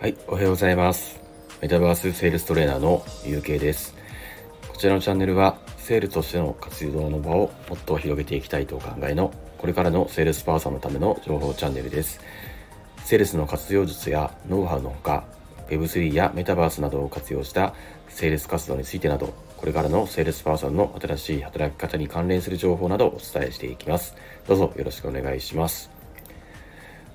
はい、おはようございます。メタバースセールストレーナーのゆうけいです。こちらのチャンネルは、セールスとしての活動の場をもっと広げていきたいとお考えの、これからのセールスパーソンのための情報チャンネルです。セールスの活用術やノウハウのほか、Web3 やメタバースなどを活用したセールス活動についてなど、これからのセールスパーソンの新しい働き方に関連する情報などをお伝えしていきます。どうぞよろしくお願いします。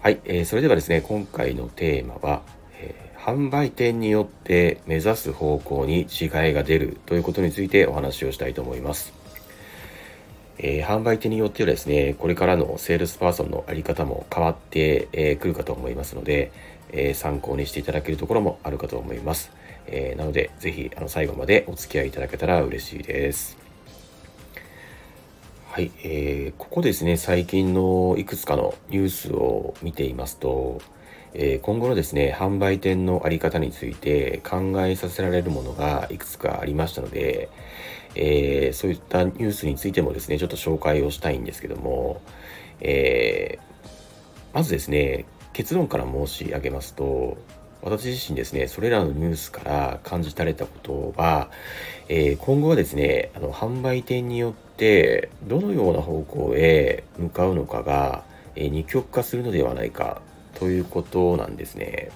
はい、えー、それではですね、今回のテーマは、えー、販売店によって目指す方向に違いが出るということについてお話をしたいと思います。えー、販売店によってはですね、これからのセールスパーソンのあり方も変わってく、えー、るかと思いますので、えー、参考にしていただけるところもあるかと思います。えなので、ぜひあの最後までお付き合いいただけたら嬉しいです。はい、えー、ここですね、最近のいくつかのニュースを見ていますと、えー、今後のですね、販売店のあり方について考えさせられるものがいくつかありましたので、えー、そういったニュースについてもですね、ちょっと紹介をしたいんですけども、えー、まずですね、結論から申し上げますと、私自身ですね、それらのニュースから感じられたことは、えー、今後はですね、あの販売店によってどのような方向へ向かうのかが、えー、二極化するのではないかということなんですね。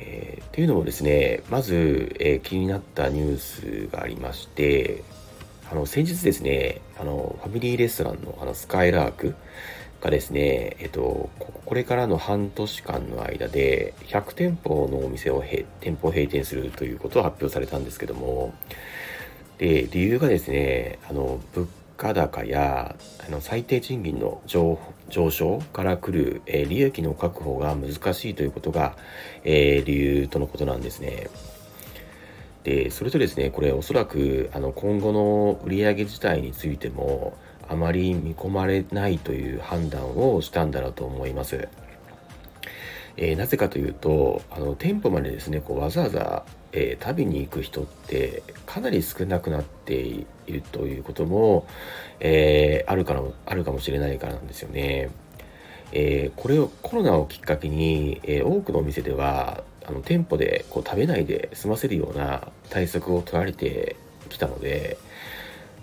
えー、というのもですね、まず、えー、気になったニュースがありまして、あの先日ですね、あのファミリーレストランのあのスカイラークがですね、えっと、これからの半年間の間で100店舗のお店を店舗閉店するということを発表されたんですけども、で、理由がですね、あの、物価高やあの最低賃金の上昇から来る、えー、利益の確保が難しいということが、えー、理由とのことなんですね。で、それとですね、これおそらくあの今後の売上自体についてもあまり見込まれないという判断をしたんだろうと思います。えー、なぜかというと、あの店舗までですね、こうわざわざ、えー、食べに行く人ってかなり少なくなっているということも、えー、あるかのあるかもしれないからなんですよね。えこれをコロナをきっかけに、え多くのお店ではあの店舗でこう食べないで済ませるような対策を取られてきたので、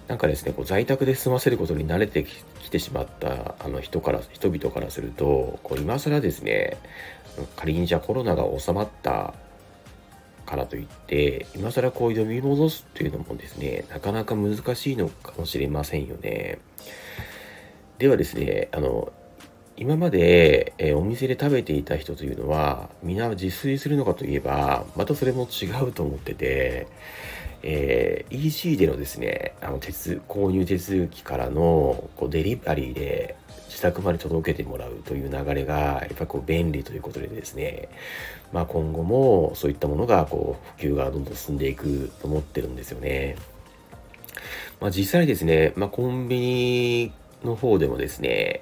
なんかですね、こう在宅で済ませることに慣れてきてしまったあの人から、人々からすると、こう今更ですね、仮にじゃあコロナが収まったからといって、今更こう呼び戻すっていうのもですね、なかなか難しいのかもしれませんよね。ではですね、あの、今まで、え、お店で食べていた人というのは、皆自炊するのかといえば、またそれも違うと思ってて、えー、EC でのですね、あの手購入手続きからのこうデリバリーで自宅まで届けてもらうという流れが、やっぱこう便利ということでですね、まあ今後もそういったものがこう普及がどんどん進んでいくと思ってるんですよね。まあ実際ですね、まあコンビニの方でもですね、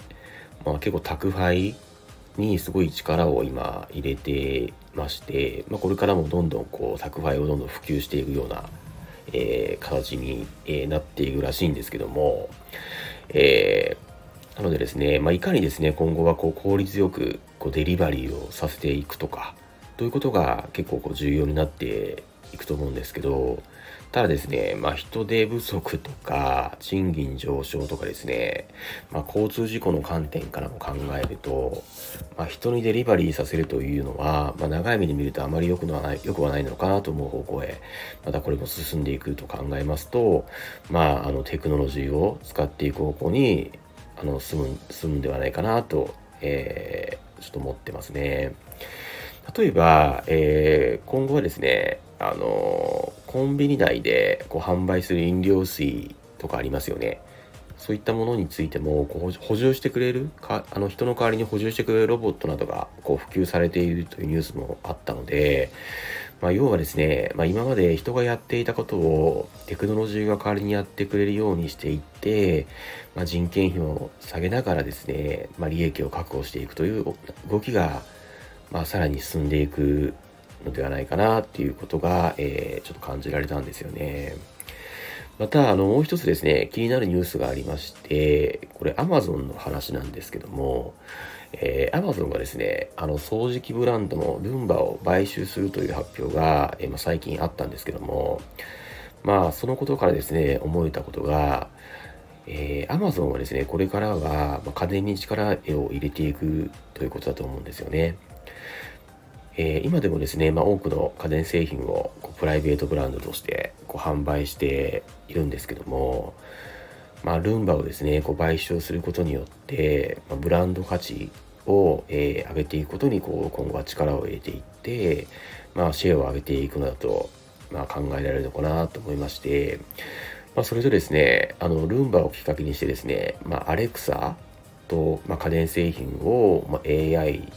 まあ結構宅配にすごい力を今入れてまして、まあ、これからもどんどんこう宅配をどんどん普及していくようなえー、形に、えー、なっていくらしいんですけども、えー、なのでですね、まあ、いかにですね、今後はこう効率よくこうデリバリーをさせていくとか、ということが結構こう重要になっていくと思うんですけど、ただですね、まあ、人手不足とか、賃金上昇とかですね、まあ、交通事故の観点からも考えると、まあ、人にデリバリーさせるというのは、まあ、長い目で見るとあまり良くはない、良くはないのかなと思う方向へ、またこれも進んでいくと考えますと、まあ、あの、テクノロジーを使っていく方向に、あの、進む、進むんではないかなと、えー、ちょっと思ってますね。例えば、えー、今後はですね、あのコンビニ内でこう販売する飲料水とかありますよね。そういったものについてもこう補充してくれるかあの人の代わりに補充してくれるロボットなどがこう普及されているというニュースもあったので、まあ、要はですね、まあ、今まで人がやっていたことをテクノロジーが代わりにやってくれるようにしていって、まあ、人件費を下げながらですね、ま利益を確保していくという動きが、まあさらに進んでいくのではないかなっていうことが、えー、ちょっと感じられたんですよね。また、あの、もう一つですね、気になるニュースがありまして、これ Amazon の話なんですけども、えー、Amazon がですね、あの掃除機ブランドのルンバを買収するという発表が、えー、まあ、最近あったんですけども、まあ、そのことからですね、思えたことが、えー、Amazon はですね、これからは、まあ家電に力を入れていくということだと思うんですよね。えー、今でもですね、まあ、多くの家電製品をこうプライベートブランドとしてこう販売しているんですけども、まあ、ルンバをですねこう買収することによって、まあ、ブランド価値を、えー、上げていくことにこう今後は力を入れていって、まあ、シェアを上げていくのだと、まあ、考えられるのかなと思いまして、まあ、それとですねあのルンバをきっかけにしてですね、まあ、アレクサと、まあ、家電製品を、まあ、AI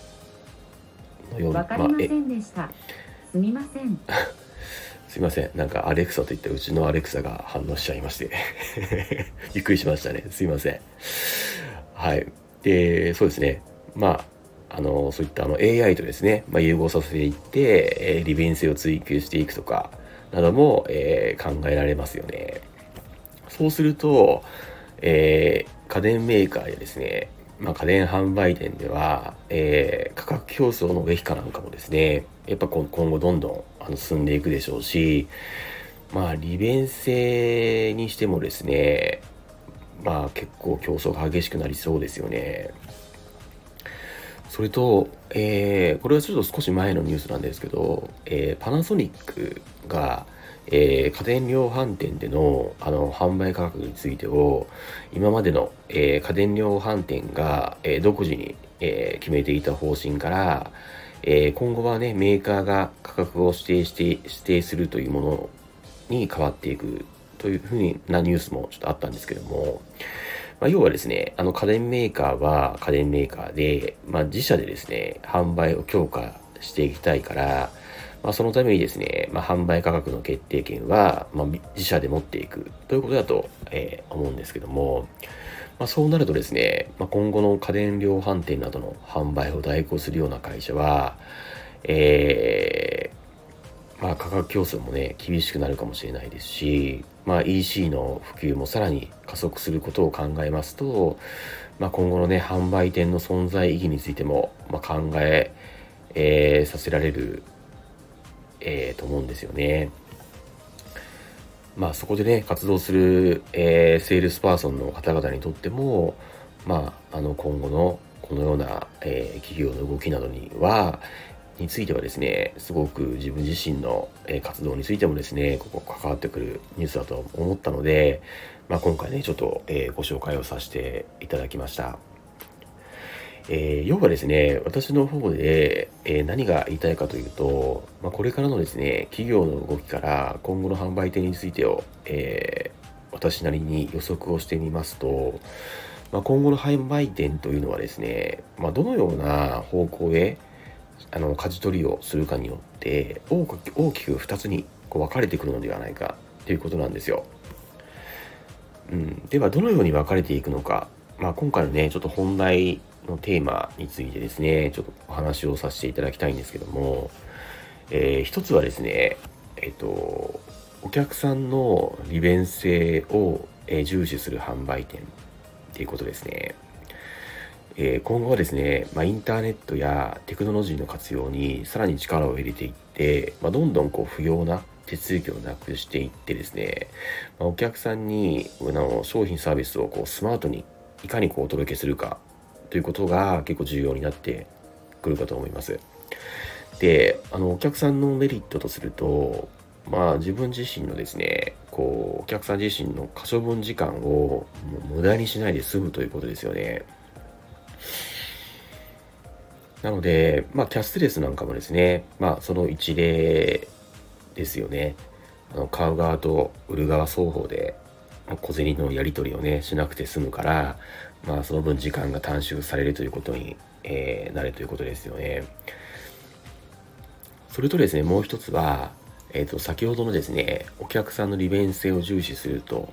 ようにわかりませんでした、まあ、すみません すいません。なんかアレクサと言ってうちのアレクサが反応しちゃいまして びっくりしましたね。すいません。はい。で、そうですね。まあ、あの、そういったあの AI とですね、まあ、融合させていって、えー、利便性を追求していくとか、なども、えー、考えられますよね。そうすると、えー、家電メーカーやですね、まあ、家電販売店では、えー、価格競争の激化なんかもですね、やっぱ今後どんどんあの進んでいくでしょうし、まあ、利便性にしてもですね、まあ結構競争が激しくなりそうですよね。それと、えー、これはちょっと少し前のニュースなんですけど、えー、パナソニックが、えー、家電量販店でのあの販売価格についてを今までの、えー、家電量販店が、えー、独自に、え決めていた方針から、え今後はねメーカーが価格を指定して指定するというものに変わっていくというふうなニュースもちょっとあったんですけども、まあ、要はですね、あの家電メーカーは家電メーカーで、まあ、自社でですね、販売を強化していきたいから、まあ、そのためにですね、まあ、販売価格の決定権は、まあ、自社で持っていくということだと、えー、思うんですけども、まあ、そうなるとですね、まあ、今後の家電量販店などの販売を代行するような会社は、えー、まあ、価格競争もね、厳しくなるかもしれないですし、まあ、EC の普及もさらに加速することを考えますと、まあ、今後のね、販売店の存在意義についても、まあ、考ええー、させられるえー、と思うんですよね。まあそこでね、活動する、えー、セールスパーソンの方々にとっても、まあ、あの今後のこのような、えー、企業の動きなどには、についてはですね、すごく自分自身の、え活動についてもですね、ここ関わってくるニュースだと思ったので、まあ、今回ね、ちょっと、えご紹介をさせていただきました。えー、要はですね、私の方で、えー、何が言いたいかというと、まあ、これからのですね、企業の動きから今後の販売店についてを、えー、私なりに予測をしてみますと、まあ、今後の販売店というのはですね、まあ、どのような方向へあの舵取りをするかによって大きく2つにこう分かれてくるのではないかということなんですよ。うん、ではどのように分かれていくのか、まあ、今回のねちょっと本題のテーマについてですね、ちょっとお話をさせていただきたいんですけども、えー、一つはですね、えっ、と、お客さんの利便性を、え重視する販売店っていうことですね。えー、今後はですね、まあ、インターネットやテクノロジーの活用にさらに力を入れていって、まあ、どんどんこう不要な手続きをなくしていってですね、まあ、お客さんにあの商品サービスをこうスマートにいかにこうお届けするかということが結構重要になってくるかと思います。で、あの、お客さんのメリットとすると、まあ自分自身のですね、こう、お客さん自身の可処分時間を無駄にしないで済むということですよね。なので、まあキャスレスなんかもですね、まあその一例ですよね。あの買う側と売る側双方で小銭のやり取りをね、しなくて済むから、まあ、その分時間が短縮されるということに、えー、なるということですよね。それとですね、もう一つは、えっ、ー、と、先ほどのですね、お客さんの利便性を重視すると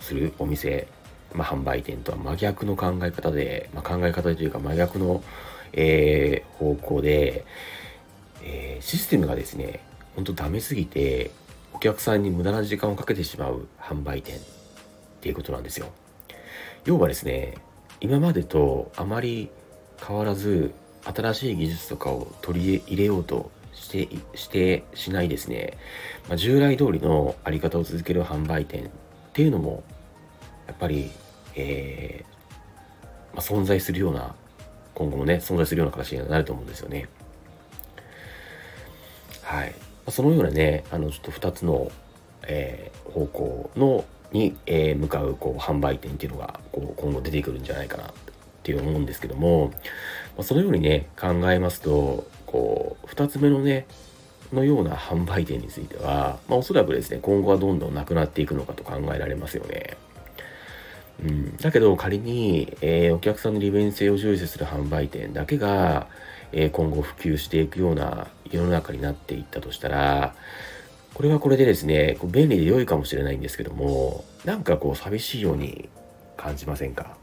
するお店、まあ、販売店とは真逆の考え方で、まあ、考え方というか真逆の、えー、方向で、えー、システムがですね、ほんとダメすぎて、お客さんに無駄な時間をかけてしまう販売店っていうことなんですよ。要はですね、今までとあまり変わらず新しい技術とかを取り入れようとしてしてしないですね、まあ、従来通りのあり方を続ける販売店っていうのもやっぱり、えー、まあ、存在するような今後もね存在するような形になると思うんですよね。はい、まあ、そのようなねあのちょっと2つの、えー、方向のに、え、向かうこう販売店っていうのがこう今後出てくるんじゃないかなっていう思うんですけども、ま、そのようにね考えますとこう2つ目のねのような販売店については、まあ、おそらくですね今後はどんどんなくなっていくのかと考えられますよね。うん、だけど仮に、えー、お客さんの利便性を重視する販売店だけが、えー、今後普及していくような世の中になっていったとしたらこれはこれでですねこう便利で良いかもしれないんですけどもなんかこう寂しいように感じませんか？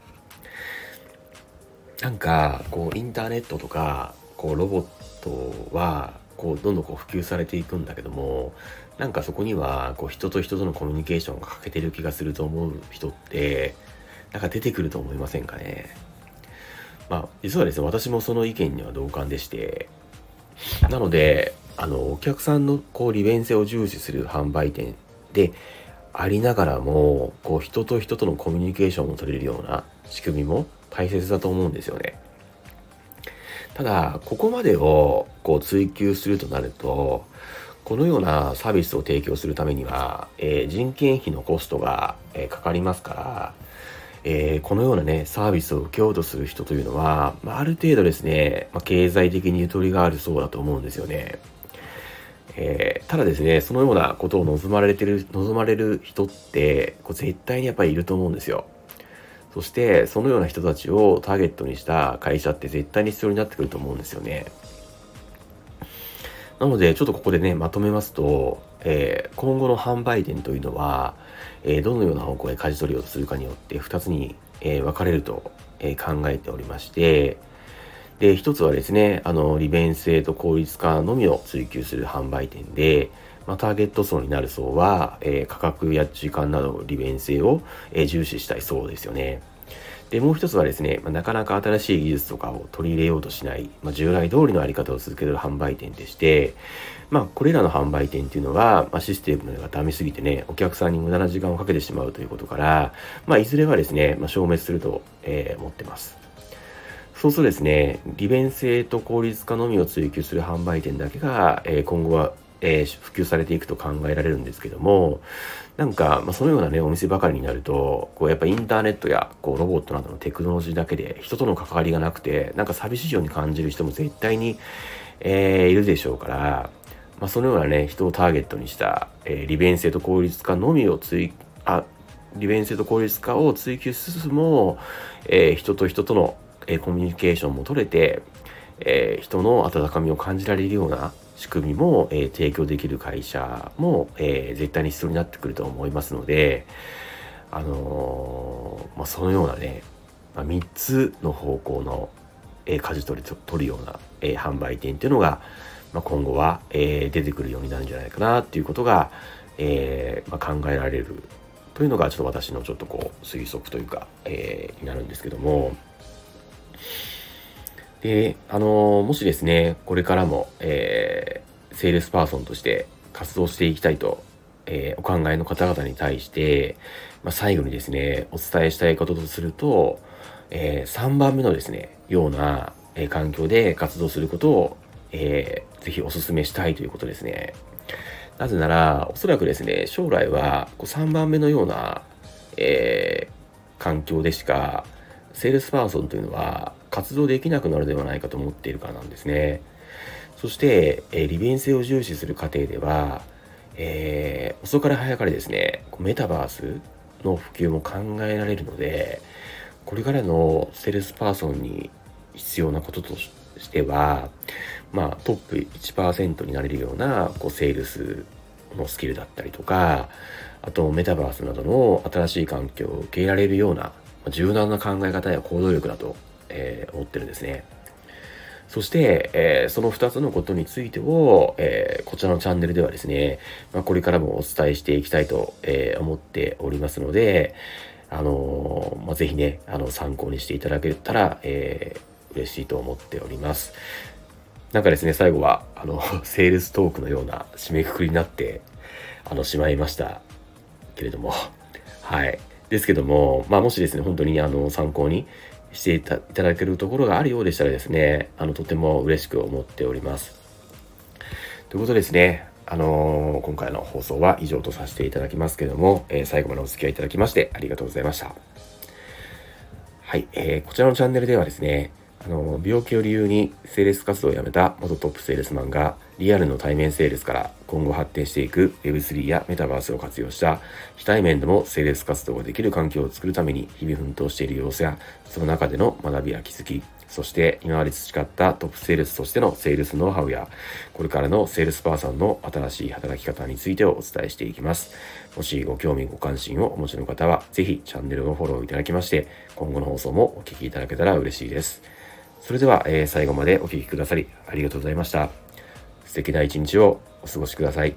なんかこうインターネットとかこうロボットはこうどんどんこう普及されていくんだけどもなんかそこにはこう人と人とのコミュニケーションが欠けてる気がすると思う人ってなんか出てくると思いませんかね？まあ実はですね私もその意見には同感でしてなのであのお客さんのこう利便性を重視する販売店でありながらもこう人と人とのコミュニケーションを取れるような仕組みも大切だと思うんですよね。ただ、ここまでをこう追求するとなると、このようなサービスを提供するためには、えー、人件費のコストが、えー、かかりますから、えー、このようなね、サービスを受けようとする人というのは、まあ、ある程度ですね、まあ、経済的にゆとりがあるそうだと思うんですよね。えー、ただですね、そのようなことを望まれてる、望まれる人って、こう絶対にやっぱりいると思うんですよ。そしてそのような人たちをターゲットにした会社って絶対に必要になってくると思うんですよね。なのでちょっとここでねまとめますと、えー、今後の販売店というのは、えー、どのような方向へ舵取りをするかによって2つに、えー、分かれると、え考えておりましてで1つはですねあの利便性と効率化のみを追求する販売店でまあ、ターゲット層になる層は、えー、価格や時間など利便性を、えー、重視したい層ですよね。で、もう一つはですね、まあ、なかなか新しい技術とかを取り入れようとしない、まあ、従来通りのあり方を続ける販売店でして、まあ、これらの販売店っていうのは、まあ、システムがダメすぎてね、お客さんに無駄な時間をかけてしまうということから、まあ、いずれはですね、まあ、消滅すると、えー、思ってます。そうするとですね、利便性と効率化のみを追求する販売店だけが、えー、今後はえー、普及されていくと考えられるんですけども、なんか、まあ、そのようなね、お店ばかりになると、こう、やっぱインターネットや、こう、ロボットなどのテクノロジーだけで人との関わりがなくて、なんか寂しいように感じる人も絶対に、えー、いるでしょうから、まあ、そのようなね、人をターゲットにした、え、利便性と効率化のみを追、あ、利便性と効率化を追求しつつも、え、人と人との、え、コミュニケーションも取れて、え、人の温かみを感じられるような、仕組みも、え、提供できる会社も、え、絶対に必要になってくると思いますので、あの、まあ、そのようなね、まあ、3つの方向の、えー、舵取り取るような、え、販売店っていうのが、まあ、今後は、え、出てくるようになるんじゃないかなっていうことが、えまあ、考えられるというのがちょっと私のちょっとこう推測というか、え、になるんですけども、で、あの、もしですね、これからも、えー、セールスパーソンとして活動していきたいと、えー、お考えの方々に対して、まあ、最後にですね、お伝えしたいこととすると、えー、3番目のですね、ような、えー、環境で活動することを、えー、ぜひお勧めしたいということですね。なぜなら、おそらくですね、将来はこう3番目のような、えー、環境でしか、セールスパーソンというのは活動できなくなるではないかと思っているからなんですね。そして、えー、利便性を重視する過程では、えー、遅かれ早かれですね、メタバースの普及も考えられるので、これからのセールスパーソンに必要なこととしては、まあ、トップ1%になれるようなこうセールスのスキルだったりとか、あとメタバースなどの新しい環境を受け入れられるような柔軟な考え方や行動力だとえー、思ってるんですね。そして、えー、その2つのことについてを、えー、こちらのチャンネルではですね、まあ、これからもお伝えしていきたいと、えー、思っておりますので、あのまあ、ぜひね、あの参考にしていただけたら、え嬉しいと思っております。なんかですね、最後は、あの、セールストークのような締めくくりになって、あの、しまいましたけれども、はい。ですけども、まあ、もしですね、本当にあの、参考にしていただけるところがあるようでしたらですね、あの、とても嬉しく思っております。ということですね、あのー、今回の放送は以上とさせていただきますけども、えー、最後までお付き合いいただきましてありがとうございました。はい、えー、こちらのチャンネルではですね、あの病気を理由にセールス活動を辞めた元トップセールスマンがリアルの対面セールスから今後発展していく Web3 やメタバースを活用した非対面でもセールス活動ができる環境を作るために日々奮闘している様子やその中での学びや気づきそして今まで培ったトップセールスとしてのセールスノウハウやこれからのセールスパーソンの新しい働き方についてをお伝えしていきます。もしご興味ご関心をお持ちの方はぜひチャンネルのフォローいただきまして今後の放送もお聴きいただけたら嬉しいです。それでは、えー、最後までお聴きくださりありがとうございました。素敵な一日をお過ごしください。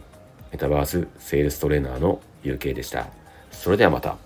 メタバースセールストレーナーの UK でした。それではまた。